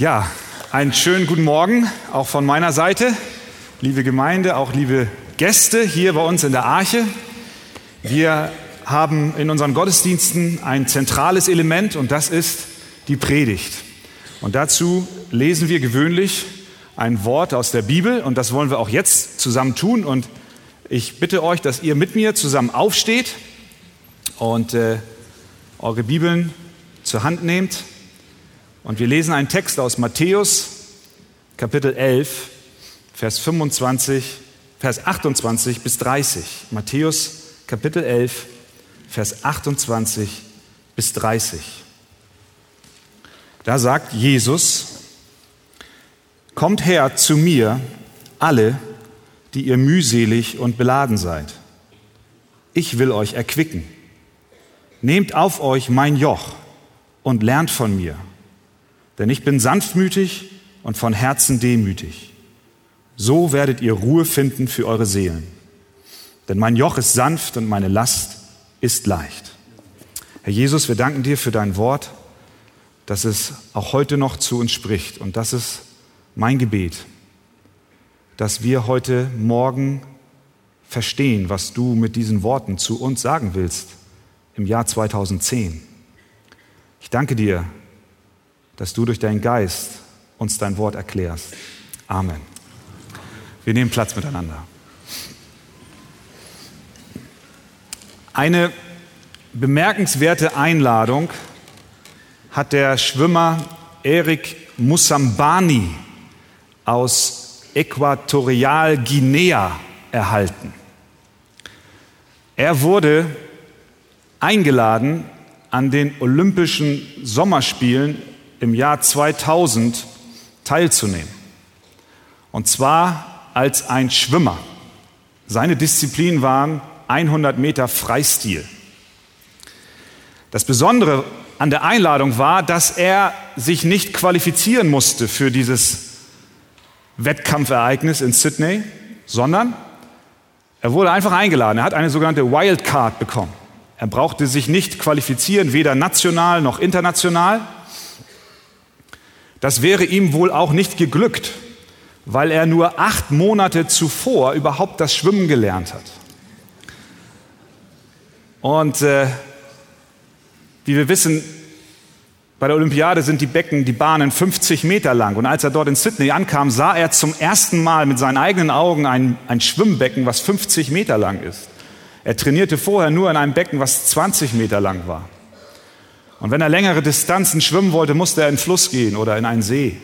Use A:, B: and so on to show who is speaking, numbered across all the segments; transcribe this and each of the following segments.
A: Ja, einen schönen guten Morgen auch von meiner Seite, liebe Gemeinde, auch liebe Gäste hier bei uns in der Arche. Wir haben in unseren Gottesdiensten ein zentrales Element und das ist die Predigt. Und dazu lesen wir gewöhnlich ein Wort aus der Bibel und das wollen wir auch jetzt zusammen tun. Und ich bitte euch, dass ihr mit mir zusammen aufsteht und äh, eure Bibeln zur Hand nehmt und wir lesen einen Text aus Matthäus, Kapitel 11, Vers 25, Vers 28 bis 30. Matthäus, Kapitel 11, Vers 28 bis 30. Da sagt Jesus, Kommt her zu mir, alle, die ihr mühselig und beladen seid. Ich will euch erquicken. Nehmt auf euch mein Joch und lernt von mir denn ich bin sanftmütig und von Herzen demütig. So werdet ihr Ruhe finden für eure Seelen. Denn mein Joch ist sanft und meine Last ist leicht. Herr Jesus, wir danken dir für dein Wort, dass es auch heute noch zu uns spricht. Und das ist mein Gebet, dass wir heute Morgen verstehen, was du mit diesen Worten zu uns sagen willst im Jahr 2010. Ich danke dir, dass du durch deinen Geist uns dein Wort erklärst. Amen. Wir nehmen Platz miteinander. Eine bemerkenswerte Einladung hat der Schwimmer Erik Musambani aus Äquatorialguinea erhalten. Er wurde eingeladen an den Olympischen Sommerspielen im Jahr 2000 teilzunehmen. Und zwar als ein Schwimmer. Seine Disziplin waren 100 Meter Freistil. Das Besondere an der Einladung war, dass er sich nicht qualifizieren musste für dieses Wettkampfereignis in Sydney, sondern er wurde einfach eingeladen. Er hat eine sogenannte Wildcard bekommen. Er brauchte sich nicht qualifizieren, weder national noch international. Das wäre ihm wohl auch nicht geglückt, weil er nur acht Monate zuvor überhaupt das Schwimmen gelernt hat. Und äh, wie wir wissen, bei der Olympiade sind die Becken, die Bahnen 50 Meter lang. Und als er dort in Sydney ankam, sah er zum ersten Mal mit seinen eigenen Augen ein, ein Schwimmbecken, was 50 Meter lang ist. Er trainierte vorher nur in einem Becken, was 20 Meter lang war. Und wenn er längere Distanzen schwimmen wollte, musste er in den Fluss gehen oder in einen See.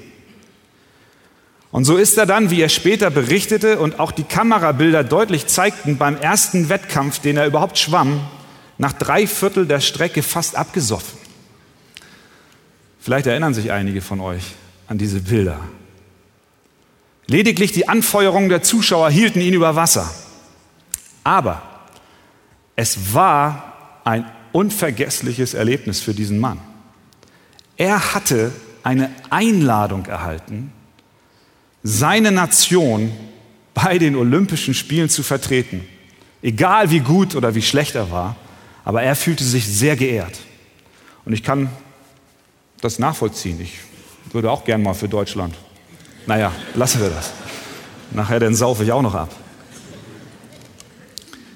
A: Und so ist er dann, wie er später berichtete und auch die Kamerabilder deutlich zeigten, beim ersten Wettkampf, den er überhaupt schwamm, nach drei Viertel der Strecke fast abgesoffen. Vielleicht erinnern sich einige von euch an diese Bilder. Lediglich die Anfeuerungen der Zuschauer hielten ihn über Wasser. Aber es war ein unvergessliches Erlebnis für diesen Mann. Er hatte eine Einladung erhalten, seine Nation bei den Olympischen Spielen zu vertreten. Egal wie gut oder wie schlecht er war, aber er fühlte sich sehr geehrt. Und ich kann das nachvollziehen. Ich würde auch gern mal für Deutschland. Naja, lassen wir das. Nachher dann saufe ich auch noch ab.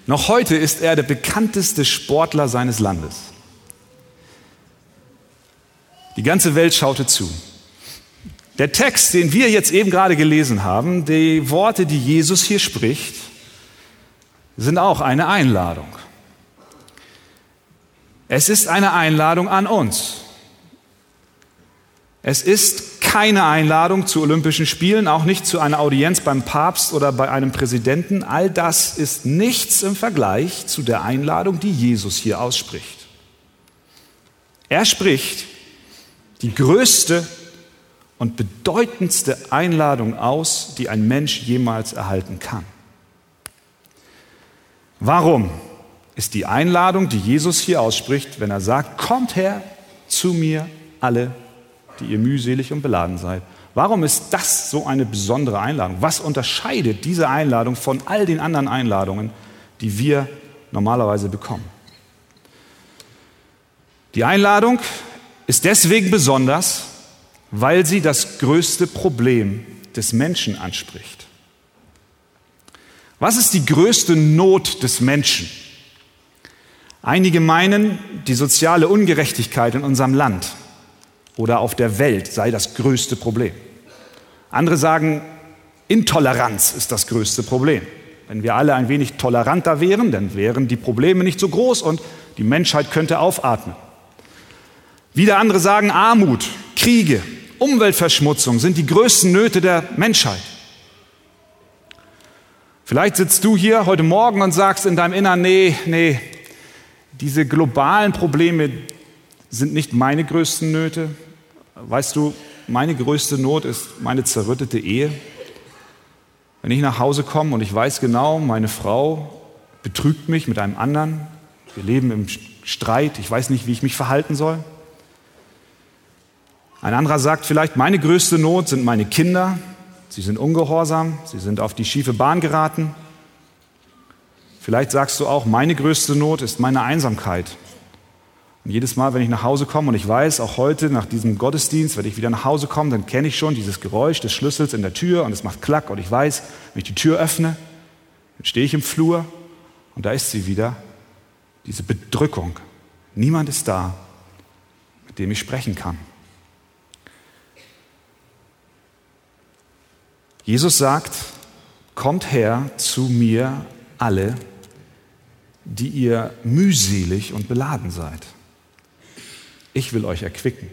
A: Noch heute ist er der bekannteste Sportler seines Landes. Die ganze Welt schaute zu. Der Text, den wir jetzt eben gerade gelesen haben, die Worte, die Jesus hier spricht, sind auch eine Einladung. Es ist eine Einladung an uns. Es ist keine Einladung zu Olympischen Spielen, auch nicht zu einer Audienz beim Papst oder bei einem Präsidenten. All das ist nichts im Vergleich zu der Einladung, die Jesus hier ausspricht. Er spricht die größte und bedeutendste Einladung aus, die ein Mensch jemals erhalten kann. Warum ist die Einladung, die Jesus hier ausspricht, wenn er sagt, kommt her zu mir alle, die ihr mühselig und beladen seid. Warum ist das so eine besondere Einladung? Was unterscheidet diese Einladung von all den anderen Einladungen, die wir normalerweise bekommen? Die Einladung ist deswegen besonders, weil sie das größte Problem des Menschen anspricht. Was ist die größte Not des Menschen? Einige meinen, die soziale Ungerechtigkeit in unserem Land oder auf der Welt sei das größte Problem. Andere sagen, Intoleranz ist das größte Problem. Wenn wir alle ein wenig toleranter wären, dann wären die Probleme nicht so groß und die Menschheit könnte aufatmen. Wieder andere sagen, Armut, Kriege, Umweltverschmutzung sind die größten Nöte der Menschheit. Vielleicht sitzt du hier heute Morgen und sagst in deinem Innern, nee, nee, diese globalen Probleme sind nicht meine größten Nöte. Weißt du, meine größte Not ist meine zerrüttete Ehe. Wenn ich nach Hause komme und ich weiß genau, meine Frau betrügt mich mit einem anderen, wir leben im Streit, ich weiß nicht, wie ich mich verhalten soll. Ein anderer sagt vielleicht, meine größte Not sind meine Kinder, sie sind ungehorsam, sie sind auf die schiefe Bahn geraten. Vielleicht sagst du auch, meine größte Not ist meine Einsamkeit. Und jedes Mal, wenn ich nach Hause komme und ich weiß, auch heute nach diesem Gottesdienst, wenn ich wieder nach Hause komme, dann kenne ich schon dieses Geräusch des Schlüssels in der Tür und es macht Klack und ich weiß, wenn ich die Tür öffne, dann stehe ich im Flur und da ist sie wieder, diese Bedrückung. Niemand ist da, mit dem ich sprechen kann. Jesus sagt, kommt her zu mir alle, die ihr mühselig und beladen seid. Ich will euch erquicken.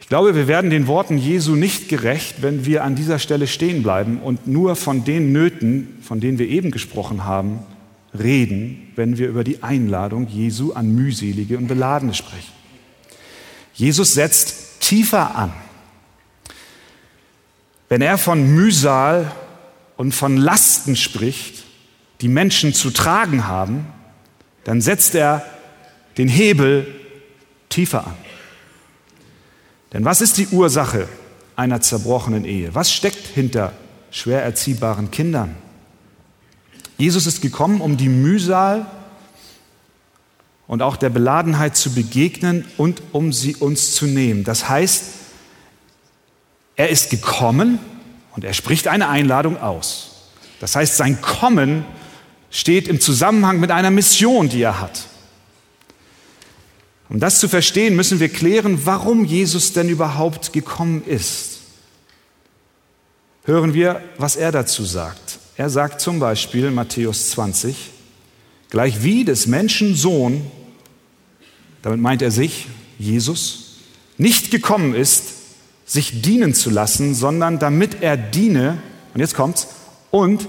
A: Ich glaube, wir werden den Worten Jesu nicht gerecht, wenn wir an dieser Stelle stehen bleiben und nur von den Nöten, von denen wir eben gesprochen haben, reden, wenn wir über die Einladung Jesu an mühselige und Beladene sprechen. Jesus setzt tiefer an. Wenn er von Mühsal und von Lasten spricht, die Menschen zu tragen haben, dann setzt er den Hebel tiefer an. Denn was ist die Ursache einer zerbrochenen Ehe? Was steckt hinter schwer erziehbaren Kindern? Jesus ist gekommen, um die Mühsal und auch der Beladenheit zu begegnen und um sie uns zu nehmen. Das heißt, er ist gekommen und er spricht eine Einladung aus. Das heißt, sein Kommen steht im Zusammenhang mit einer Mission, die er hat. Um das zu verstehen, müssen wir klären, warum Jesus denn überhaupt gekommen ist. Hören wir, was er dazu sagt. Er sagt zum Beispiel Matthäus 20, gleich wie des Menschen Sohn, damit meint er sich, Jesus, nicht gekommen ist, sich dienen zu lassen, sondern damit er diene, und jetzt kommt's, und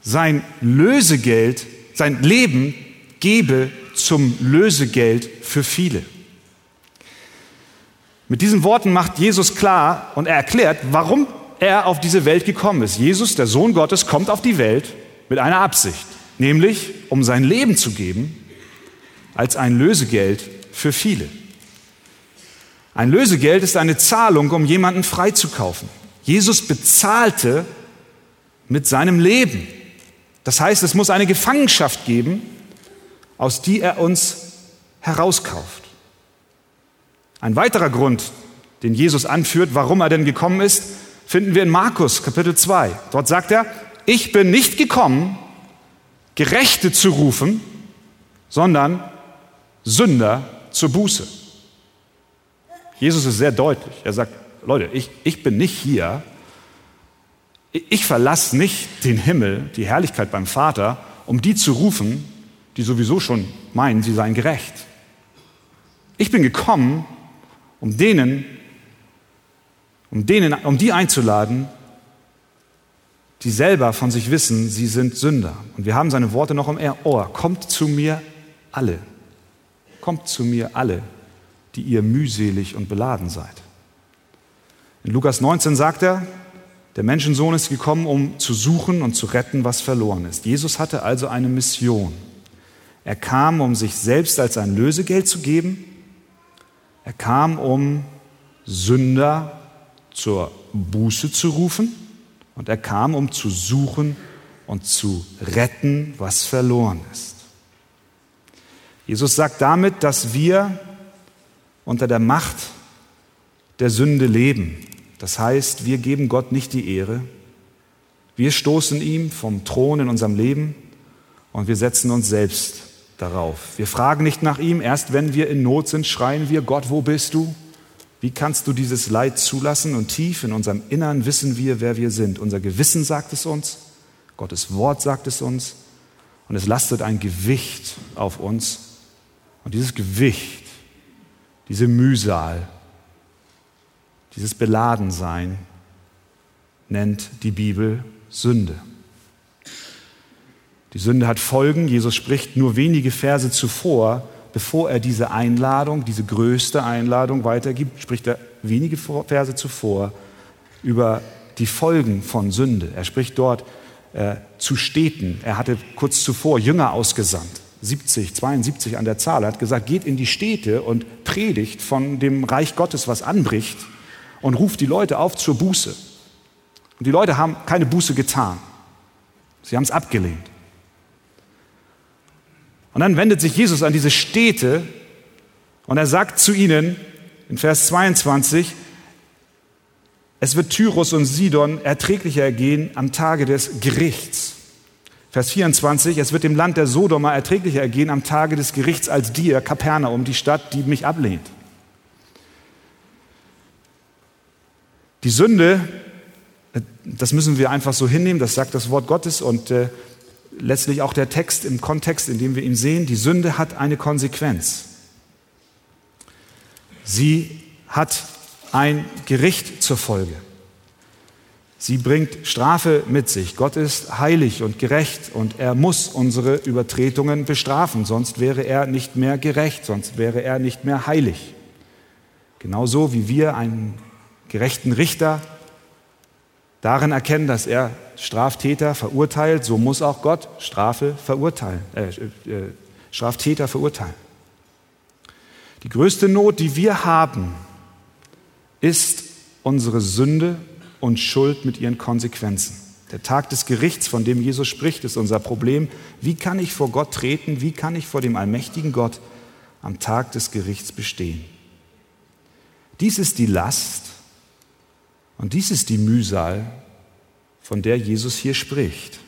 A: sein Lösegeld, sein Leben gebe zum Lösegeld für viele. Mit diesen Worten macht Jesus klar und er erklärt, warum er auf diese Welt gekommen ist. Jesus, der Sohn Gottes, kommt auf die Welt mit einer Absicht, nämlich um sein Leben zu geben als ein Lösegeld für viele. Ein Lösegeld ist eine Zahlung, um jemanden freizukaufen. Jesus bezahlte mit seinem Leben. Das heißt, es muss eine Gefangenschaft geben, aus die er uns herauskauft. Ein weiterer Grund, den Jesus anführt, warum er denn gekommen ist, finden wir in Markus Kapitel 2. Dort sagt er, ich bin nicht gekommen, Gerechte zu rufen, sondern Sünder zur Buße. Jesus ist sehr deutlich. Er sagt, Leute, ich, ich bin nicht hier, ich verlasse nicht den Himmel, die Herrlichkeit beim Vater, um die zu rufen, die sowieso schon meinen, sie seien gerecht. Ich bin gekommen, um denen um, denen, um die einzuladen, die selber von sich wissen, sie sind Sünder. Und wir haben seine Worte noch im Ohr. Kommt zu mir alle. Kommt zu mir alle, die ihr mühselig und beladen seid. In Lukas 19 sagt er, der Menschensohn ist gekommen, um zu suchen und zu retten, was verloren ist. Jesus hatte also eine Mission. Er kam, um sich selbst als ein Lösegeld zu geben. Er kam, um Sünder zur Buße zu rufen und er kam, um zu suchen und zu retten, was verloren ist. Jesus sagt damit, dass wir unter der Macht der Sünde leben. Das heißt, wir geben Gott nicht die Ehre. Wir stoßen ihm vom Thron in unserem Leben und wir setzen uns selbst darauf. Wir fragen nicht nach ihm, erst wenn wir in Not sind, schreien wir, Gott, wo bist du? Wie kannst du dieses Leid zulassen? Und tief in unserem Innern wissen wir, wer wir sind. Unser Gewissen sagt es uns, Gottes Wort sagt es uns und es lastet ein Gewicht auf uns. Und dieses Gewicht, diese Mühsal, dieses Beladensein nennt die Bibel Sünde. Die Sünde hat Folgen. Jesus spricht nur wenige Verse zuvor, bevor er diese Einladung, diese größte Einladung weitergibt, spricht er wenige Verse zuvor über die Folgen von Sünde. Er spricht dort äh, zu Städten. Er hatte kurz zuvor Jünger ausgesandt, 70, 72 an der Zahl. Er hat gesagt, geht in die Städte und predigt von dem Reich Gottes, was anbricht und ruft die Leute auf zur Buße. Und die Leute haben keine Buße getan. Sie haben es abgelehnt. Und dann wendet sich Jesus an diese Städte und er sagt zu ihnen in Vers 22, es wird Tyrus und Sidon erträglicher ergehen am Tage des Gerichts. Vers 24, es wird dem Land der Sodomer erträglicher ergehen am Tage des Gerichts als dir, Kapernaum, die Stadt, die mich ablehnt. Die Sünde, das müssen wir einfach so hinnehmen, das sagt das Wort Gottes und äh, letztlich auch der Text im Kontext, in dem wir ihn sehen, die Sünde hat eine Konsequenz. Sie hat ein Gericht zur Folge. Sie bringt Strafe mit sich. Gott ist heilig und gerecht und er muss unsere Übertretungen bestrafen, sonst wäre er nicht mehr gerecht, sonst wäre er nicht mehr heilig. Genauso wie wir einen gerechten Richter darin erkennen, dass er Straftäter verurteilt, so muss auch Gott Strafe verurteilen, äh, äh, Straftäter verurteilen. Die größte Not, die wir haben, ist unsere Sünde und Schuld mit ihren Konsequenzen. Der Tag des Gerichts, von dem Jesus spricht, ist unser Problem. Wie kann ich vor Gott treten? Wie kann ich vor dem allmächtigen Gott am Tag des Gerichts bestehen? Dies ist die Last und dies ist die Mühsal, von der Jesus hier spricht.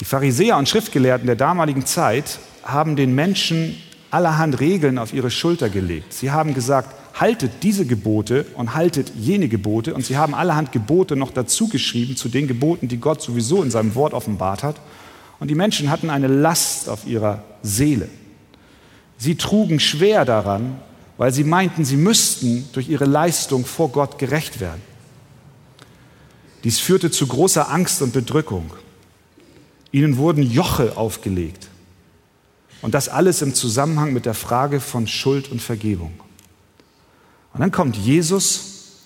A: Die Pharisäer und Schriftgelehrten der damaligen Zeit haben den Menschen allerhand Regeln auf ihre Schulter gelegt. Sie haben gesagt, haltet diese Gebote und haltet jene Gebote. Und sie haben allerhand Gebote noch dazu geschrieben zu den Geboten, die Gott sowieso in seinem Wort offenbart hat. Und die Menschen hatten eine Last auf ihrer Seele. Sie trugen schwer daran, weil sie meinten, sie müssten durch ihre Leistung vor Gott gerecht werden. Dies führte zu großer Angst und Bedrückung. Ihnen wurden Joche aufgelegt. Und das alles im Zusammenhang mit der Frage von Schuld und Vergebung. Und dann kommt Jesus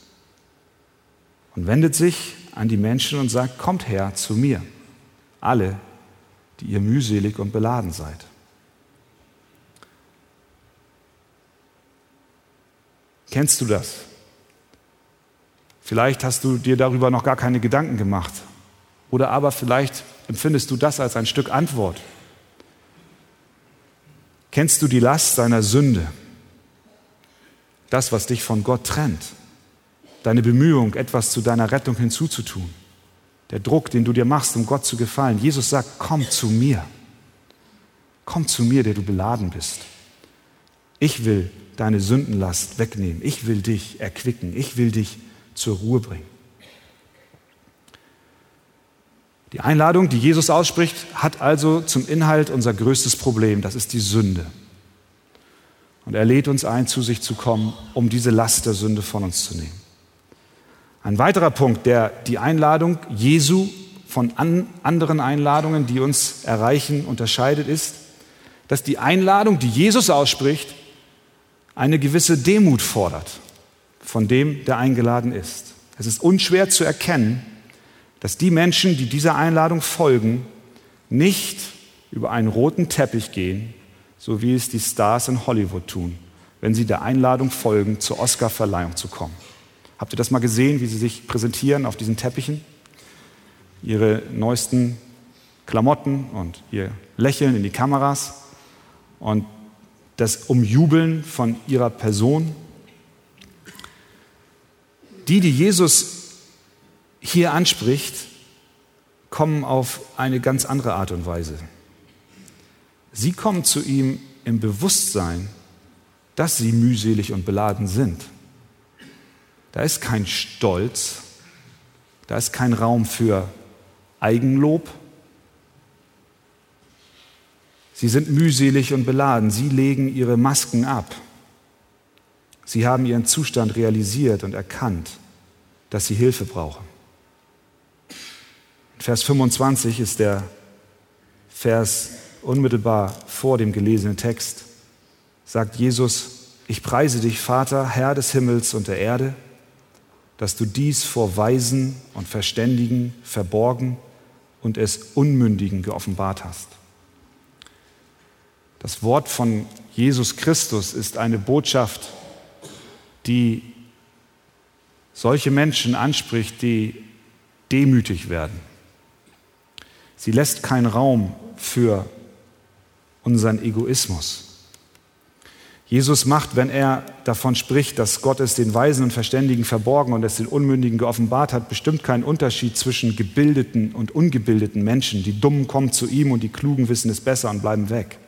A: und wendet sich an die Menschen und sagt, kommt her zu mir, alle, die ihr mühselig und beladen seid. Kennst du das? Vielleicht hast du dir darüber noch gar keine Gedanken gemacht. Oder aber vielleicht empfindest du das als ein Stück Antwort. Kennst du die Last deiner Sünde? Das, was dich von Gott trennt? Deine Bemühung, etwas zu deiner Rettung hinzuzutun? Der Druck, den du dir machst, um Gott zu gefallen? Jesus sagt, komm zu mir. Komm zu mir, der du beladen bist. Ich will deine Sündenlast wegnehmen. Ich will dich erquicken. Ich will dich zur Ruhe bringen. Die Einladung, die Jesus ausspricht, hat also zum Inhalt unser größtes Problem, das ist die Sünde. Und er lädt uns ein, zu sich zu kommen, um diese Last der Sünde von uns zu nehmen. Ein weiterer Punkt, der die Einladung Jesu von an anderen Einladungen, die uns erreichen, unterscheidet, ist, dass die Einladung, die Jesus ausspricht, eine gewisse Demut fordert von dem, der eingeladen ist. Es ist unschwer zu erkennen, dass die Menschen, die dieser Einladung folgen, nicht über einen roten Teppich gehen, so wie es die Stars in Hollywood tun, wenn sie der Einladung folgen, zur Oscarverleihung zu kommen. Habt ihr das mal gesehen, wie sie sich präsentieren auf diesen Teppichen? Ihre neuesten Klamotten und ihr Lächeln in die Kameras. Und das Umjubeln von ihrer Person. Die, die Jesus hier anspricht, kommen auf eine ganz andere Art und Weise. Sie kommen zu ihm im Bewusstsein, dass sie mühselig und beladen sind. Da ist kein Stolz, da ist kein Raum für Eigenlob. Sie sind mühselig und beladen, sie legen ihre Masken ab. Sie haben ihren Zustand realisiert und erkannt, dass sie Hilfe brauchen. Vers 25 ist der Vers unmittelbar vor dem gelesenen Text. Sagt Jesus, ich preise dich, Vater, Herr des Himmels und der Erde, dass du dies vor Weisen und Verständigen verborgen und es Unmündigen geoffenbart hast. Das Wort von Jesus Christus ist eine Botschaft, die solche Menschen anspricht, die demütig werden. Sie lässt keinen Raum für unseren Egoismus. Jesus macht, wenn er davon spricht, dass Gott es den Weisen und Verständigen verborgen und es den Unmündigen geoffenbart hat, bestimmt keinen Unterschied zwischen gebildeten und ungebildeten Menschen. Die Dummen kommen zu ihm und die Klugen wissen es besser und bleiben weg.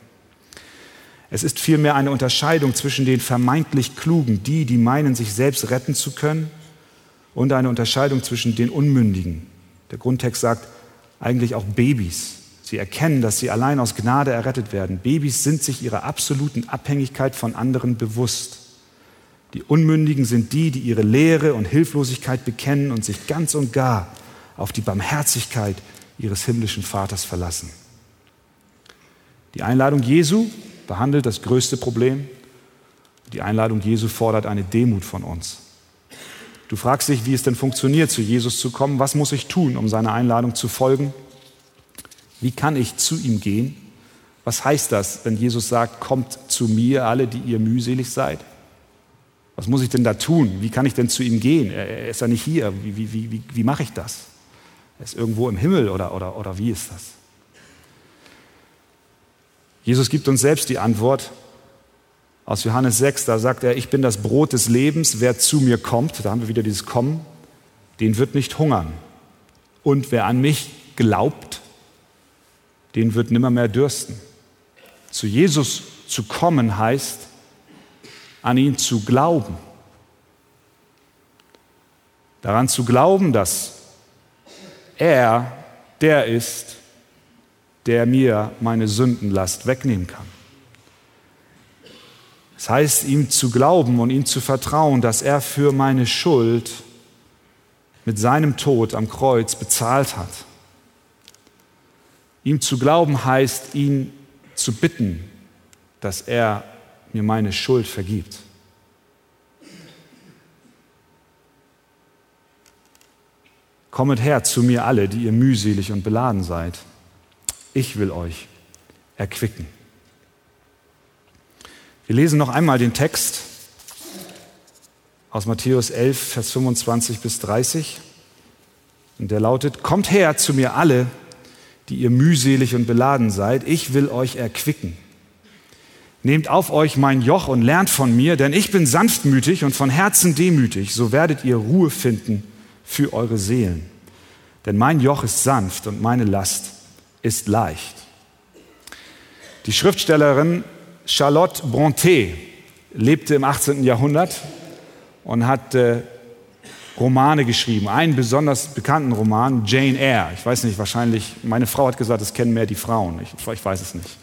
A: Es ist vielmehr eine Unterscheidung zwischen den vermeintlich Klugen, die, die meinen, sich selbst retten zu können, und eine Unterscheidung zwischen den Unmündigen. Der Grundtext sagt eigentlich auch Babys, Sie erkennen, dass sie allein aus Gnade errettet werden. Babys sind sich ihrer absoluten Abhängigkeit von anderen bewusst. Die Unmündigen sind die, die ihre Leere und Hilflosigkeit bekennen und sich ganz und gar auf die Barmherzigkeit ihres himmlischen Vaters verlassen. Die Einladung Jesu behandelt das größte Problem. Die Einladung Jesu fordert eine Demut von uns. Du fragst dich, wie es denn funktioniert, zu Jesus zu kommen. Was muss ich tun, um seiner Einladung zu folgen? Wie kann ich zu ihm gehen? Was heißt das, wenn Jesus sagt, kommt zu mir alle, die ihr mühselig seid? Was muss ich denn da tun? Wie kann ich denn zu ihm gehen? Er ist ja nicht hier. Wie, wie, wie, wie, mache ich das? Er ist irgendwo im Himmel oder, oder, oder wie ist das? Jesus gibt uns selbst die Antwort aus Johannes 6. Da sagt er, ich bin das Brot des Lebens. Wer zu mir kommt, da haben wir wieder dieses Kommen, den wird nicht hungern. Und wer an mich glaubt, den wird nimmermehr dürsten. Zu Jesus zu kommen heißt, an ihn zu glauben. Daran zu glauben, dass er der ist, der mir meine Sündenlast wegnehmen kann. Das heißt, ihm zu glauben und ihm zu vertrauen, dass er für meine Schuld mit seinem Tod am Kreuz bezahlt hat Ihm zu glauben heißt, ihn zu bitten, dass er mir meine Schuld vergibt. Kommet her zu mir alle, die ihr mühselig und beladen seid. Ich will euch erquicken. Wir lesen noch einmal den Text aus Matthäus 11, Vers 25 bis 30. Und der lautet, Kommt her zu mir alle, die ihr mühselig und beladen seid, ich will euch erquicken. Nehmt auf euch mein Joch und lernt von mir, denn ich bin sanftmütig und von Herzen demütig, so werdet ihr Ruhe finden für eure Seelen. Denn mein Joch ist sanft und meine Last ist leicht. Die Schriftstellerin Charlotte Brontë lebte im 18. Jahrhundert und hat äh, Romane geschrieben. Einen besonders bekannten Roman, Jane Eyre. Ich weiß nicht, wahrscheinlich, meine Frau hat gesagt, es kennen mehr die Frauen. Ich, ich weiß es nicht.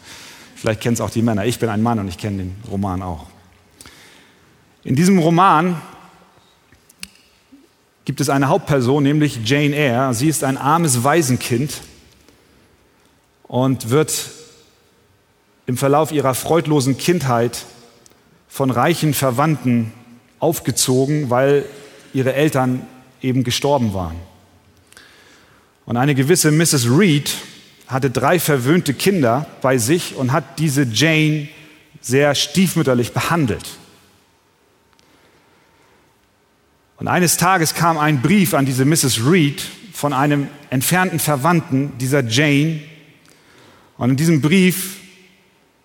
A: Vielleicht kennen es auch die Männer. Ich bin ein Mann und ich kenne den Roman auch. In diesem Roman gibt es eine Hauptperson, nämlich Jane Eyre. Sie ist ein armes Waisenkind und wird im Verlauf ihrer freudlosen Kindheit von reichen Verwandten aufgezogen, weil ihre Eltern eben gestorben waren. Und eine gewisse Mrs. Reed hatte drei verwöhnte Kinder bei sich und hat diese Jane sehr stiefmütterlich behandelt. Und eines Tages kam ein Brief an diese Mrs. Reed von einem entfernten Verwandten dieser Jane. Und in diesem Brief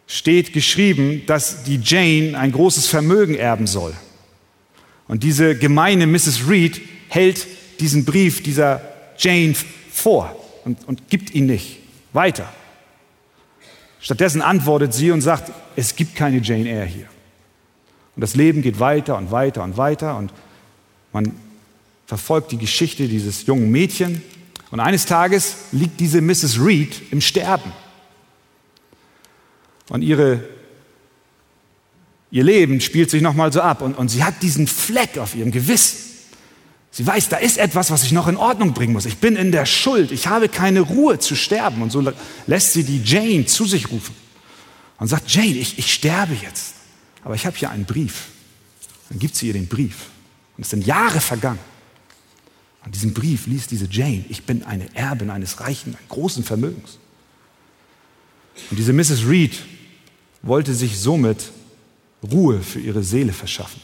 A: steht geschrieben, dass die Jane ein großes Vermögen erben soll. Und diese gemeine Mrs. Reed hält diesen Brief dieser Jane vor und, und gibt ihn nicht weiter. Stattdessen antwortet sie und sagt, es gibt keine Jane Eyre hier. Und das Leben geht weiter und weiter und weiter und man verfolgt die Geschichte dieses jungen Mädchen. Und eines Tages liegt diese Mrs. Reed im Sterben. Und ihre, ihr Leben spielt sich nochmal so ab. Und, und sie hat diesen Fleck auf ihrem Gewissen. Sie weiß, da ist etwas, was ich noch in Ordnung bringen muss. Ich bin in der Schuld. Ich habe keine Ruhe zu sterben. Und so lässt sie die Jane zu sich rufen und sagt, Jane, ich, ich sterbe jetzt. Aber ich habe hier einen Brief. Dann gibt sie ihr den Brief. Und es sind Jahre vergangen. Und diesen Brief liest diese Jane. Ich bin eine Erbin eines reichen, großen Vermögens. Und diese Mrs. Reed wollte sich somit Ruhe für ihre Seele verschaffen.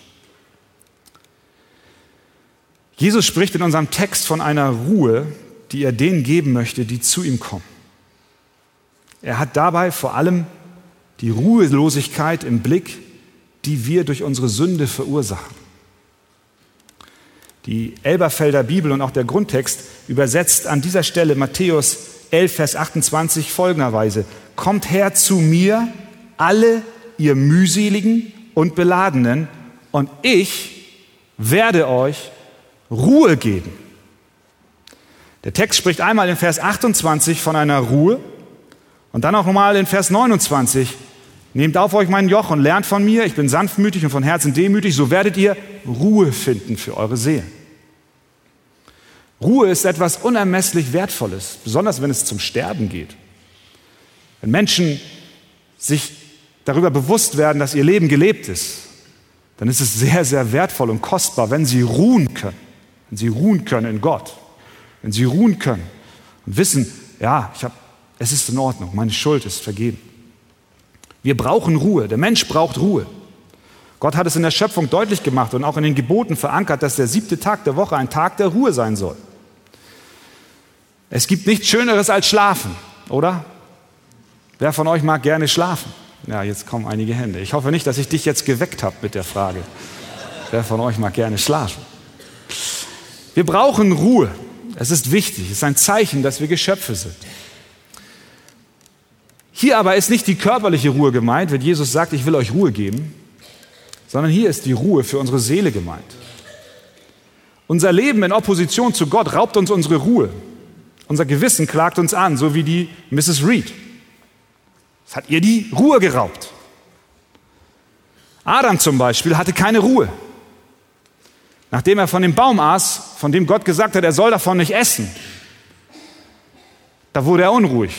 A: Jesus spricht in unserem Text von einer Ruhe, die er denen geben möchte, die zu ihm kommen. Er hat dabei vor allem die Ruhelosigkeit im Blick, die wir durch unsere Sünde verursachen. Die Elberfelder Bibel und auch der Grundtext übersetzt an dieser Stelle Matthäus 11, Vers 28 folgenderweise. Kommt her zu mir, alle ihr mühseligen und beladenen, und ich werde euch Ruhe geben. Der Text spricht einmal in Vers 28 von einer Ruhe und dann auch nochmal in Vers 29. Nehmt auf euch mein Joch und lernt von mir, ich bin sanftmütig und von Herzen demütig, so werdet ihr Ruhe finden für eure Seelen. Ruhe ist etwas unermesslich Wertvolles, besonders wenn es zum Sterben geht. Wenn Menschen sich darüber bewusst werden, dass ihr Leben gelebt ist, dann ist es sehr, sehr wertvoll und kostbar, wenn sie ruhen können. Wenn sie ruhen können in Gott. Wenn sie ruhen können und wissen, ja, ich hab, es ist in Ordnung, meine Schuld ist vergeben. Wir brauchen Ruhe. Der Mensch braucht Ruhe. Gott hat es in der Schöpfung deutlich gemacht und auch in den Geboten verankert, dass der siebte Tag der Woche ein Tag der Ruhe sein soll. Es gibt nichts Schöneres als Schlafen, oder? Wer von euch mag gerne schlafen? Ja, jetzt kommen einige Hände. Ich hoffe nicht, dass ich dich jetzt geweckt habe mit der Frage. Wer von euch mag gerne schlafen? Wir brauchen Ruhe. Es ist wichtig. Es ist ein Zeichen, dass wir Geschöpfe sind. Hier aber ist nicht die körperliche Ruhe gemeint, wenn Jesus sagt, ich will euch Ruhe geben, sondern hier ist die Ruhe für unsere Seele gemeint. Unser Leben in Opposition zu Gott raubt uns unsere Ruhe. Unser Gewissen klagt uns an, so wie die Mrs. Reed. Es hat ihr die Ruhe geraubt. Adam zum Beispiel hatte keine Ruhe. Nachdem er von dem Baum aß, von dem Gott gesagt hat, er soll davon nicht essen, da wurde er unruhig.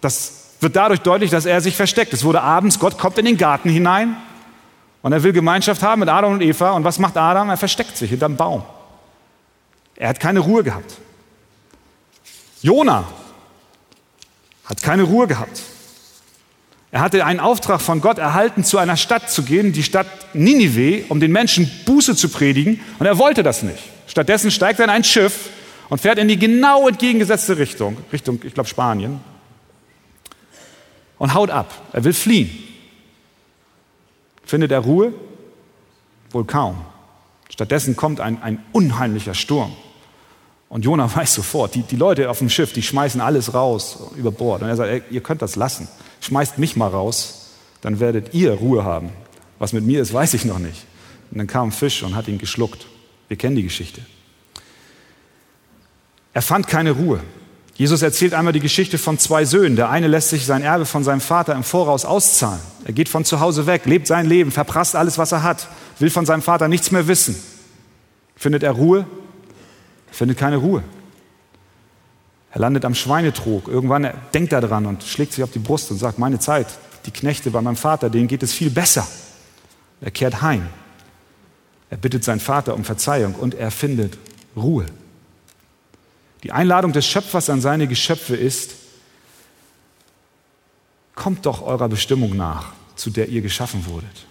A: Das wird dadurch deutlich, dass er sich versteckt. Es wurde abends, Gott kommt in den Garten hinein und er will Gemeinschaft haben mit Adam und Eva. Und was macht Adam? Er versteckt sich hinterm Baum. Er hat keine Ruhe gehabt. Jona hat keine Ruhe gehabt. Er hatte einen Auftrag von Gott erhalten, zu einer Stadt zu gehen, die Stadt Ninive, um den Menschen Buße zu predigen. Und er wollte das nicht. Stattdessen steigt er in ein Schiff und fährt in die genau entgegengesetzte Richtung, Richtung, ich glaube, Spanien, und haut ab. Er will fliehen. Findet er Ruhe? Wohl kaum. Stattdessen kommt ein, ein unheimlicher Sturm. Und Jona weiß sofort, die, die Leute auf dem Schiff, die schmeißen alles raus über Bord. Und er sagt, ey, ihr könnt das lassen. Schmeißt mich mal raus, dann werdet ihr Ruhe haben. Was mit mir ist, weiß ich noch nicht. Und dann kam ein Fisch und hat ihn geschluckt. Wir kennen die Geschichte. Er fand keine Ruhe. Jesus erzählt einmal die Geschichte von zwei Söhnen. Der eine lässt sich sein Erbe von seinem Vater im Voraus auszahlen. Er geht von zu Hause weg, lebt sein Leben, verprasst alles, was er hat, will von seinem Vater nichts mehr wissen. Findet er Ruhe? Findet keine Ruhe. Er landet am Schweinetrog. Irgendwann denkt er dran und schlägt sich auf die Brust und sagt, meine Zeit, die Knechte bei meinem Vater, denen geht es viel besser. Er kehrt heim. Er bittet seinen Vater um Verzeihung und er findet Ruhe. Die Einladung des Schöpfers an seine Geschöpfe ist, kommt doch eurer Bestimmung nach, zu der ihr geschaffen wurdet.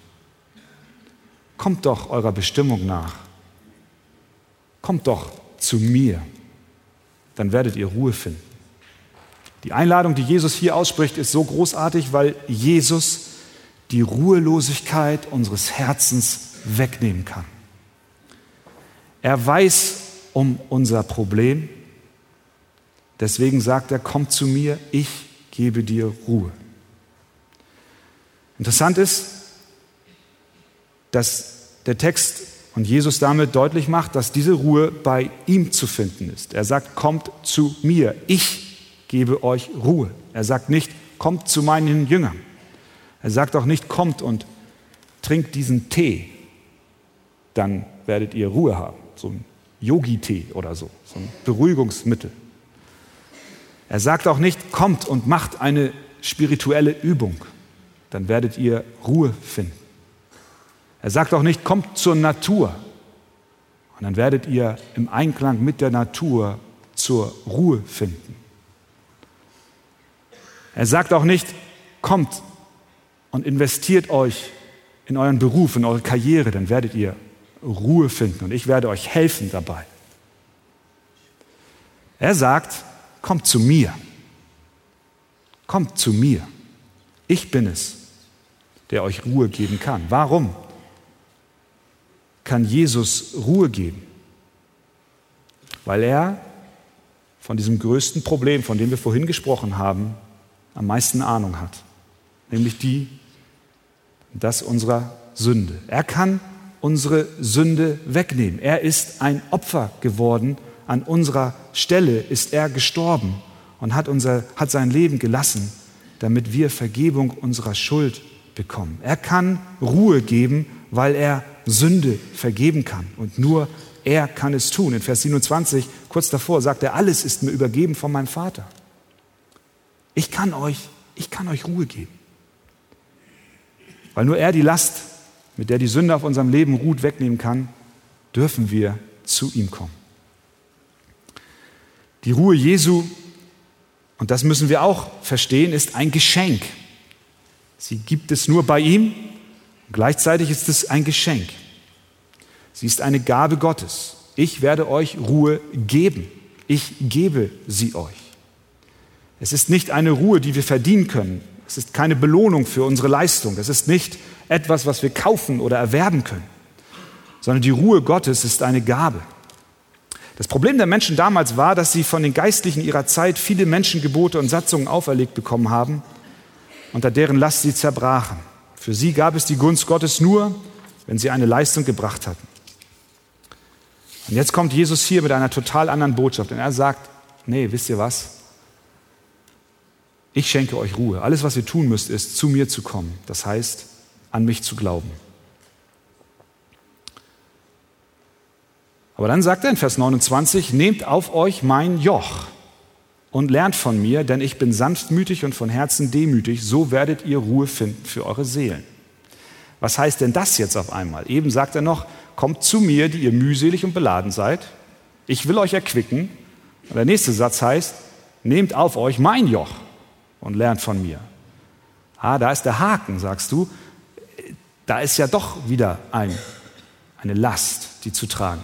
A: Kommt doch eurer Bestimmung nach. Kommt doch zu mir, dann werdet ihr Ruhe finden. Die Einladung, die Jesus hier ausspricht, ist so großartig, weil Jesus die Ruhelosigkeit unseres Herzens wegnehmen kann. Er weiß um unser Problem. Deswegen sagt er, komm zu mir, ich gebe dir Ruhe. Interessant ist, dass der Text und Jesus damit deutlich macht, dass diese Ruhe bei ihm zu finden ist. Er sagt, kommt zu mir, ich gebe euch Ruhe. Er sagt nicht, kommt zu meinen Jüngern. Er sagt auch nicht, kommt und trinkt diesen Tee, dann werdet ihr Ruhe haben. So ein Yogi-Tee oder so, so ein Beruhigungsmittel. Er sagt auch nicht, kommt und macht eine spirituelle Übung, dann werdet ihr Ruhe finden. Er sagt auch nicht, kommt zur Natur und dann werdet ihr im Einklang mit der Natur zur Ruhe finden. Er sagt auch nicht, kommt und investiert euch in euren Beruf, in eure Karriere, dann werdet ihr Ruhe finden und ich werde euch helfen dabei. Er sagt, kommt zu mir. Kommt zu mir. Ich bin es, der euch Ruhe geben kann. Warum kann Jesus Ruhe geben? Weil er von diesem größten Problem, von dem wir vorhin gesprochen haben, am meisten Ahnung hat, nämlich die, das unserer Sünde. Er kann unsere Sünde wegnehmen. Er ist ein Opfer geworden. An unserer Stelle ist er gestorben und hat, unser, hat sein Leben gelassen, damit wir Vergebung unserer Schuld bekommen. Er kann Ruhe geben, weil er Sünde vergeben kann. Und nur er kann es tun. In Vers 27, kurz davor, sagt er, alles ist mir übergeben von meinem Vater. Ich kann euch, ich kann euch Ruhe geben. Weil nur er die Last mit der die Sünde auf unserem Leben ruht, wegnehmen kann, dürfen wir zu ihm kommen. Die Ruhe Jesu, und das müssen wir auch verstehen, ist ein Geschenk. Sie gibt es nur bei ihm, gleichzeitig ist es ein Geschenk. Sie ist eine Gabe Gottes. Ich werde euch Ruhe geben. Ich gebe sie euch. Es ist nicht eine Ruhe, die wir verdienen können. Es ist keine Belohnung für unsere Leistung. Es ist nicht etwas, was wir kaufen oder erwerben können, sondern die Ruhe Gottes ist eine Gabe. Das Problem der Menschen damals war, dass sie von den Geistlichen ihrer Zeit viele Menschengebote und Satzungen auferlegt bekommen haben, unter deren Last sie zerbrachen. Für sie gab es die Gunst Gottes nur, wenn sie eine Leistung gebracht hatten. Und jetzt kommt Jesus hier mit einer total anderen Botschaft und er sagt, nee, wisst ihr was? Ich schenke euch Ruhe. Alles, was ihr tun müsst, ist, zu mir zu kommen. Das heißt, an mich zu glauben. Aber dann sagt er in Vers 29, nehmt auf euch mein Joch und lernt von mir, denn ich bin sanftmütig und von Herzen demütig, so werdet ihr Ruhe finden für eure Seelen. Was heißt denn das jetzt auf einmal? Eben sagt er noch, kommt zu mir, die ihr mühselig und beladen seid, ich will euch erquicken. Und der nächste Satz heißt, nehmt auf euch mein Joch und lernt von mir. Ah, da ist der Haken, sagst du da ist ja doch wieder ein, eine Last, die zu tragen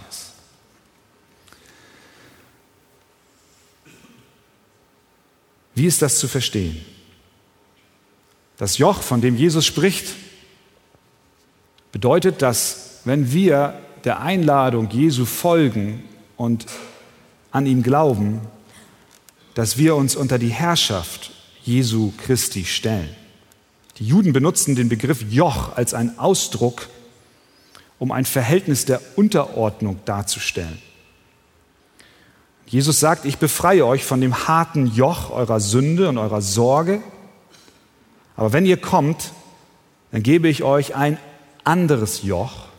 A: Wie ist das zu verstehen? Das Joch, von dem Jesus spricht, bedeutet, dass wenn wir der Einladung Jesu folgen und an ihm glauben, dass wir uns unter die Herrschaft Jesu Christi stellen. Die Juden benutzten den Begriff Joch als einen Ausdruck, um ein Verhältnis der Unterordnung darzustellen. Jesus sagt, ich befreie euch von dem harten Joch eurer Sünde und eurer Sorge, aber wenn ihr kommt, dann gebe ich euch ein anderes Joch,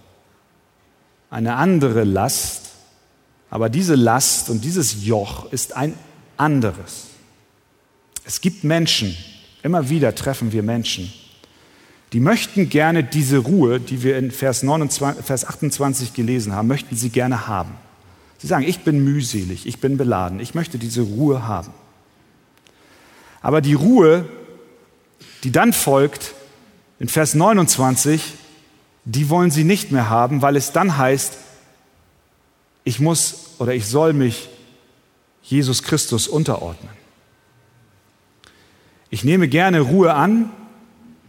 A: eine andere Last, aber diese Last und dieses Joch ist ein anderes. Es gibt Menschen, Immer wieder treffen wir Menschen, die möchten gerne diese Ruhe, die wir in Vers, 29, Vers 28 gelesen haben, möchten sie gerne haben. Sie sagen, ich bin mühselig, ich bin beladen, ich möchte diese Ruhe haben. Aber die Ruhe, die dann folgt, in Vers 29, die wollen sie nicht mehr haben, weil es dann heißt, ich muss oder ich soll mich Jesus Christus unterordnen. Ich nehme gerne Ruhe an,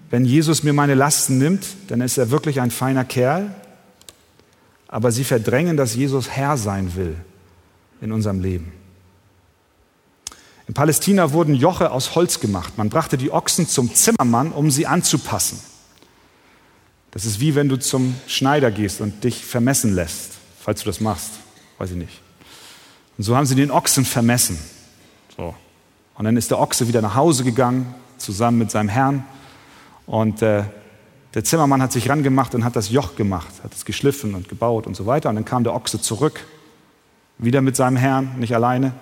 A: wenn Jesus mir meine Lasten nimmt, dann ist er wirklich ein feiner Kerl. Aber sie verdrängen, dass Jesus Herr sein will in unserem Leben. In Palästina wurden Joche aus Holz gemacht. Man brachte die Ochsen zum Zimmermann, um sie anzupassen. Das ist wie wenn du zum Schneider gehst und dich vermessen lässt, falls du das machst, weiß ich nicht. Und so haben sie den Ochsen vermessen. So. Und dann ist der Ochse wieder nach Hause gegangen, zusammen mit seinem Herrn. Und äh, der Zimmermann hat sich rangemacht und hat das Joch gemacht, hat es geschliffen und gebaut und so weiter. Und dann kam der Ochse zurück, wieder mit seinem Herrn, nicht alleine.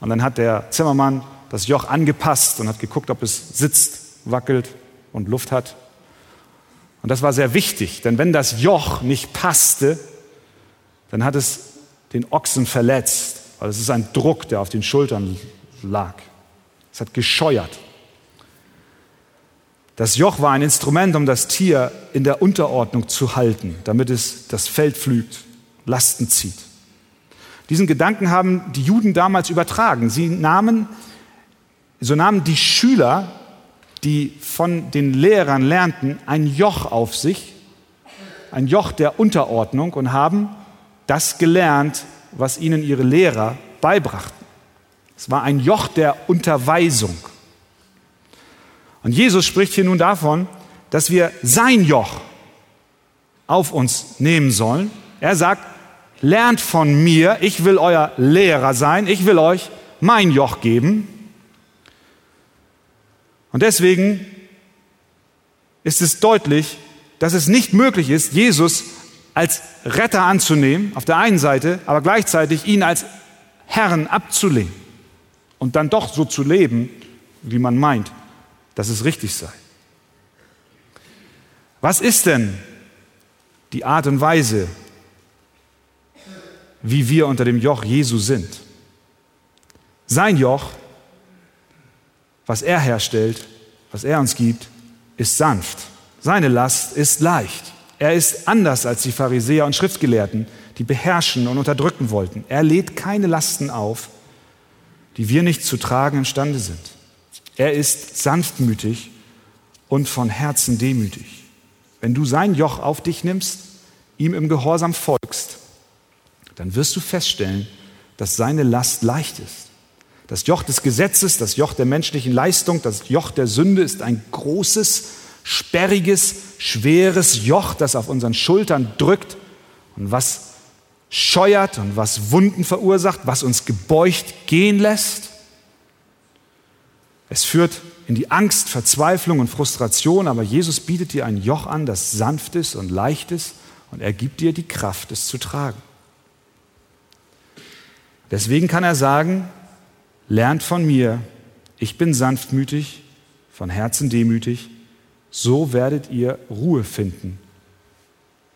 A: Und dann hat der Zimmermann das Joch angepasst und hat geguckt, ob es sitzt, wackelt und Luft hat. Und das war sehr wichtig, denn wenn das Joch nicht passte, dann hat es den Ochsen verletzt, weil es ist ein Druck, der auf den Schultern lag. Es hat gescheuert. Das Joch war ein Instrument, um das Tier in der Unterordnung zu halten, damit es das Feld pflügt, Lasten zieht. Diesen Gedanken haben die Juden damals übertragen. Sie nahmen, so nahmen die Schüler, die von den Lehrern lernten, ein Joch auf sich, ein Joch der Unterordnung und haben das gelernt, was ihnen ihre Lehrer beibrachten. Es war ein Joch der Unterweisung. Und Jesus spricht hier nun davon, dass wir sein Joch auf uns nehmen sollen. Er sagt, lernt von mir, ich will euer Lehrer sein, ich will euch mein Joch geben. Und deswegen ist es deutlich, dass es nicht möglich ist, Jesus als Retter anzunehmen, auf der einen Seite, aber gleichzeitig ihn als Herrn abzulehnen und dann doch so zu leben, wie man meint, dass es richtig sei. Was ist denn die Art und Weise, wie wir unter dem Joch Jesu sind. Sein Joch, was er herstellt, was er uns gibt, ist sanft. Seine Last ist leicht. Er ist anders als die Pharisäer und Schriftgelehrten, die beherrschen und unterdrücken wollten. Er lädt keine Lasten auf, die wir nicht zu tragen imstande sind. Er ist sanftmütig und von Herzen demütig. Wenn du sein Joch auf dich nimmst, ihm im Gehorsam folgst, dann wirst du feststellen, dass seine Last leicht ist. Das Joch des Gesetzes, das Joch der menschlichen Leistung, das Joch der Sünde ist ein großes, sperriges, schweres Joch, das auf unseren Schultern drückt und was scheuert und was Wunden verursacht, was uns gebeugt gehen lässt. Es führt in die Angst, Verzweiflung und Frustration, aber Jesus bietet dir ein Joch an, das sanft ist und leicht ist und er gibt dir die Kraft, es zu tragen. Deswegen kann er sagen, lernt von mir, ich bin sanftmütig, von Herzen demütig, so werdet ihr Ruhe finden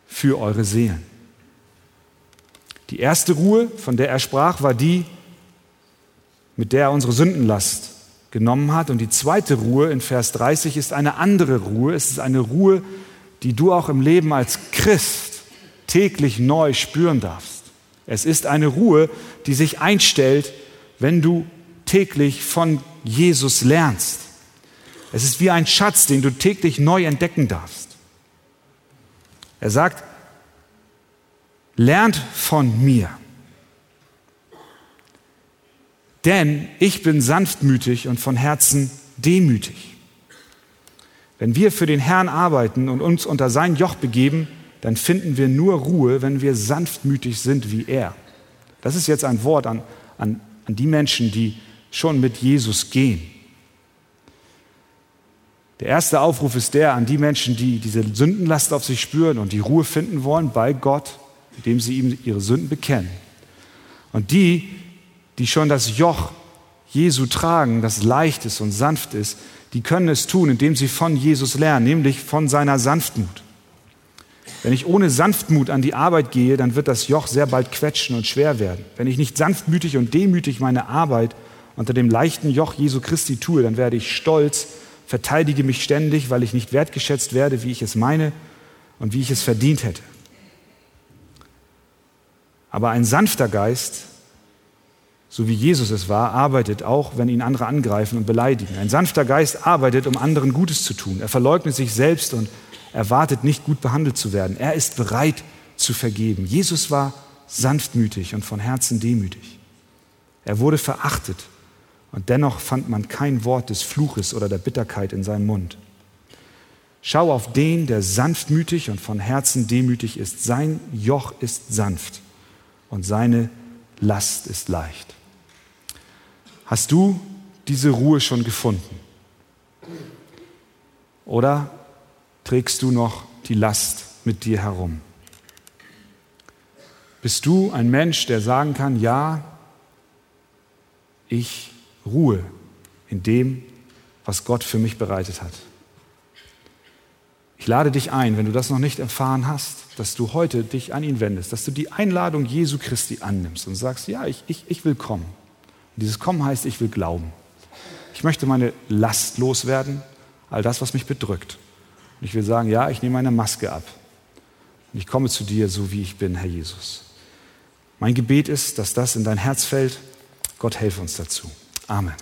A: für eure Seelen. Die erste Ruhe, von der er sprach, war die, mit der er unsere Sündenlast genommen hat. Und die zweite Ruhe in Vers 30 ist eine andere Ruhe. Es ist eine Ruhe, die du auch im Leben als Christ täglich neu spüren darfst. Es ist eine Ruhe, die sich einstellt, wenn du täglich von Jesus lernst. Es ist wie ein Schatz, den du täglich neu entdecken darfst. Er sagt, lernt von mir. Denn ich bin sanftmütig und von Herzen demütig. Wenn wir für den Herrn arbeiten und uns unter sein Joch begeben, dann finden wir nur Ruhe, wenn wir sanftmütig sind wie er. Das ist jetzt ein Wort an, an, an die Menschen, die schon mit Jesus gehen. Der erste Aufruf ist der an die Menschen, die diese Sündenlast auf sich spüren und die Ruhe finden wollen bei Gott, indem sie ihm ihre Sünden bekennen. Und die, die schon das Joch Jesu tragen, das leicht ist und sanft ist, die können es tun, indem sie von Jesus lernen, nämlich von seiner Sanftmut. Wenn ich ohne Sanftmut an die Arbeit gehe, dann wird das Joch sehr bald quetschen und schwer werden. Wenn ich nicht sanftmütig und demütig meine Arbeit unter dem leichten Joch Jesu Christi tue, dann werde ich stolz, verteidige mich ständig, weil ich nicht wertgeschätzt werde, wie ich es meine und wie ich es verdient hätte. Aber ein sanfter Geist so wie Jesus es war, arbeitet, auch wenn ihn andere angreifen und beleidigen. Ein sanfter Geist arbeitet, um anderen Gutes zu tun. Er verleugnet sich selbst und erwartet nicht gut behandelt zu werden. Er ist bereit zu vergeben. Jesus war sanftmütig und von Herzen demütig. Er wurde verachtet und dennoch fand man kein Wort des Fluches oder der Bitterkeit in seinem Mund. Schau auf den, der sanftmütig und von Herzen demütig ist. Sein Joch ist sanft und seine Last ist leicht. Hast du diese Ruhe schon gefunden? Oder trägst du noch die Last mit dir herum? Bist du ein Mensch, der sagen kann, ja, ich ruhe in dem, was Gott für mich bereitet hat? Ich lade dich ein, wenn du das noch nicht erfahren hast, dass du heute dich an ihn wendest, dass du die Einladung Jesu Christi annimmst und sagst, ja, ich, ich, ich will kommen. Und dieses Kommen heißt, ich will glauben. Ich möchte meine Last loswerden, all das, was mich bedrückt. Und ich will sagen, ja, ich nehme meine Maske ab. Und ich komme zu dir, so wie ich bin, Herr Jesus. Mein Gebet ist, dass das in dein Herz fällt. Gott helfe uns dazu. Amen.